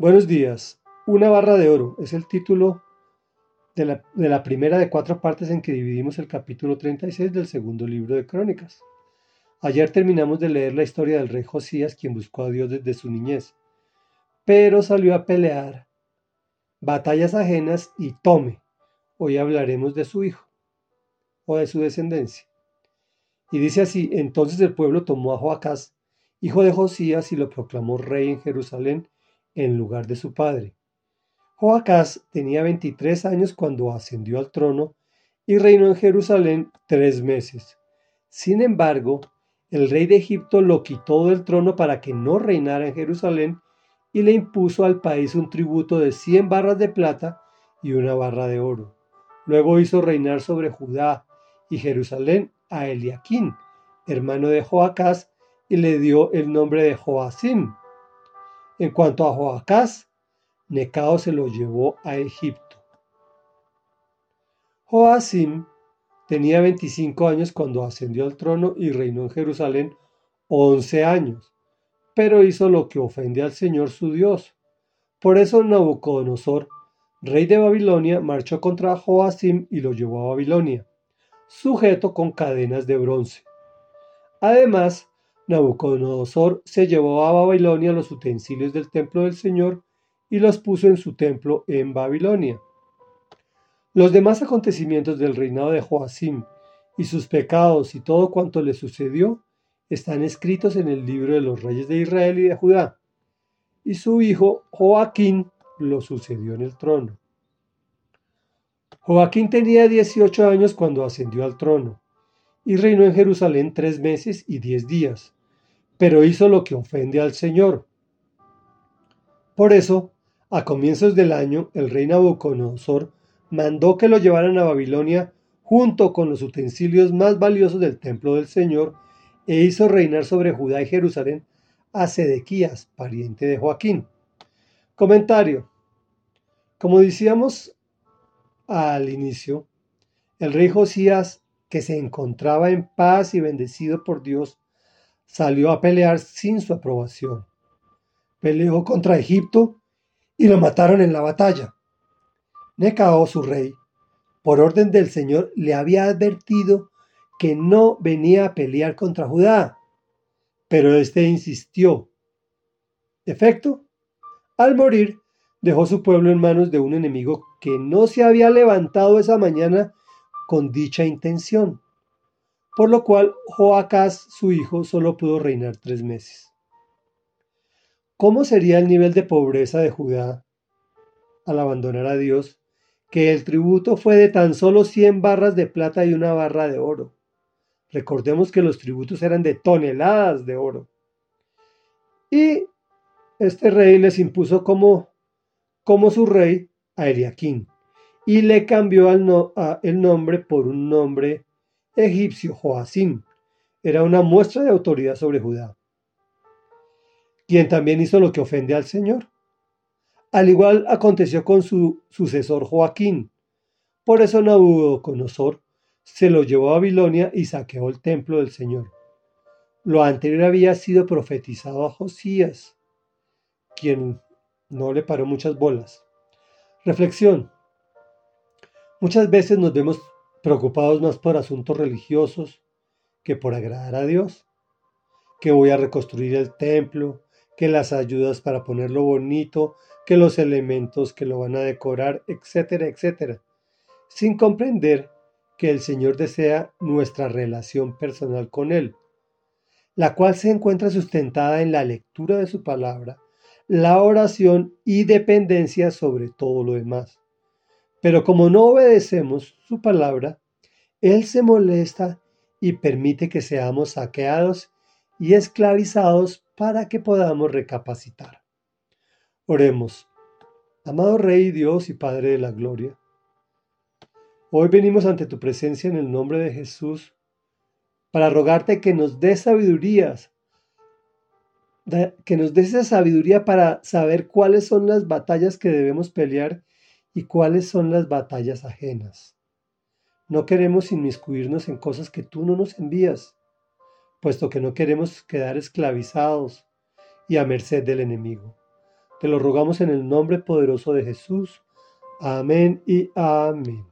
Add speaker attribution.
Speaker 1: Buenos días. Una barra de oro es el título de la, primera de cuatro partes en que dividimos el capítulo 36 del segundo libro de Crónicas. Ayer terminamos de leer la historia del rey Josías, quien buscó a Dios desde su niñez, pero salió a pelear batallas ajenas y tome. Hoy hablaremos de su hijo o de su descendencia. Y dice así, entonces el pueblo tomó a Joacás, hijo de Josías, y lo proclamó rey en Jerusalén en lugar de su padre. Joacás tenía 23 años cuando ascendió al trono y reinó en Jerusalén tres meses. Sin embargo, el rey de Egipto lo quitó del trono para que no reinara en Jerusalén y le impuso al país un tributo de 100 barras de plata y una barra de oro. Luego hizo reinar sobre Judá y Jerusalén a Eliaquín, hermano de Joacás, y le dio el nombre de Joacim. En cuanto a Joacás, Necao se lo llevó a Egipto. Joacim tenía 25 años cuando ascendió al trono y reinó en Jerusalén 11 años, pero hizo lo que ofende al Señor su Dios. Por eso Nabucodonosor, rey de Babilonia, marchó contra Joacim y lo llevó a Babilonia sujeto con cadenas de bronce. Además, Nabucodonosor se llevó a Babilonia los utensilios del templo del Señor y los puso en su templo en Babilonia. Los demás acontecimientos del reinado de Joacim y sus pecados y todo cuanto le sucedió están escritos en el libro de los reyes de Israel y de Judá. Y su hijo Joaquín lo sucedió en el trono. Joaquín tenía 18 años cuando ascendió al trono y reinó en Jerusalén tres meses y diez días, pero hizo lo que ofende al Señor. Por eso, a comienzos del año, el rey Nabucodonosor mandó que lo llevaran a Babilonia junto con los utensilios más valiosos del templo del Señor e hizo reinar sobre Judá y Jerusalén a Sedequías, pariente de Joaquín. Comentario. Como decíamos al inicio, el rey Josías, que se encontraba en paz y bendecido por Dios, salió a pelear sin su aprobación. Peleó contra Egipto y lo mataron en la batalla. Necao, su rey, por orden del Señor, le había advertido que no venía a pelear contra Judá, pero éste insistió. Efecto, al morir, dejó su pueblo en manos de un enemigo que no se había levantado esa mañana con dicha intención, por lo cual Joacás, su hijo, solo pudo reinar tres meses. ¿Cómo sería el nivel de pobreza de Judá al abandonar a Dios, que el tributo fue de tan solo 100 barras de plata y una barra de oro? Recordemos que los tributos eran de toneladas de oro. Y este rey les impuso como como su rey a Eliaquín y le cambió el nombre por un nombre egipcio, Joacim. Era una muestra de autoridad sobre Judá, quien también hizo lo que ofende al Señor. Al igual aconteció con su sucesor Joaquín. Por eso Nabucodonosor se lo llevó a Babilonia y saqueó el templo del Señor. Lo anterior había sido profetizado a Josías, quien no le paró muchas bolas. Reflexión. Muchas veces nos vemos preocupados más por asuntos religiosos que por agradar a Dios. Que voy a reconstruir el templo, que las ayudas para ponerlo bonito, que los elementos que lo van a decorar, etcétera, etcétera. Sin comprender que el Señor desea nuestra relación personal con Él, la cual se encuentra sustentada en la lectura de su palabra la oración y dependencia sobre todo lo demás. Pero como no obedecemos su palabra, Él se molesta y permite que seamos saqueados y esclavizados para que podamos recapacitar. Oremos. Amado Rey Dios y Padre de la Gloria, hoy venimos ante tu presencia en el nombre de Jesús para rogarte que nos dé sabidurías que nos dé esa sabiduría para saber cuáles son las batallas que debemos pelear y cuáles son las batallas ajenas. No queremos inmiscuirnos en cosas que tú no nos envías, puesto que no queremos quedar esclavizados y a merced del enemigo. Te lo rogamos en el nombre poderoso de Jesús. Amén y amén.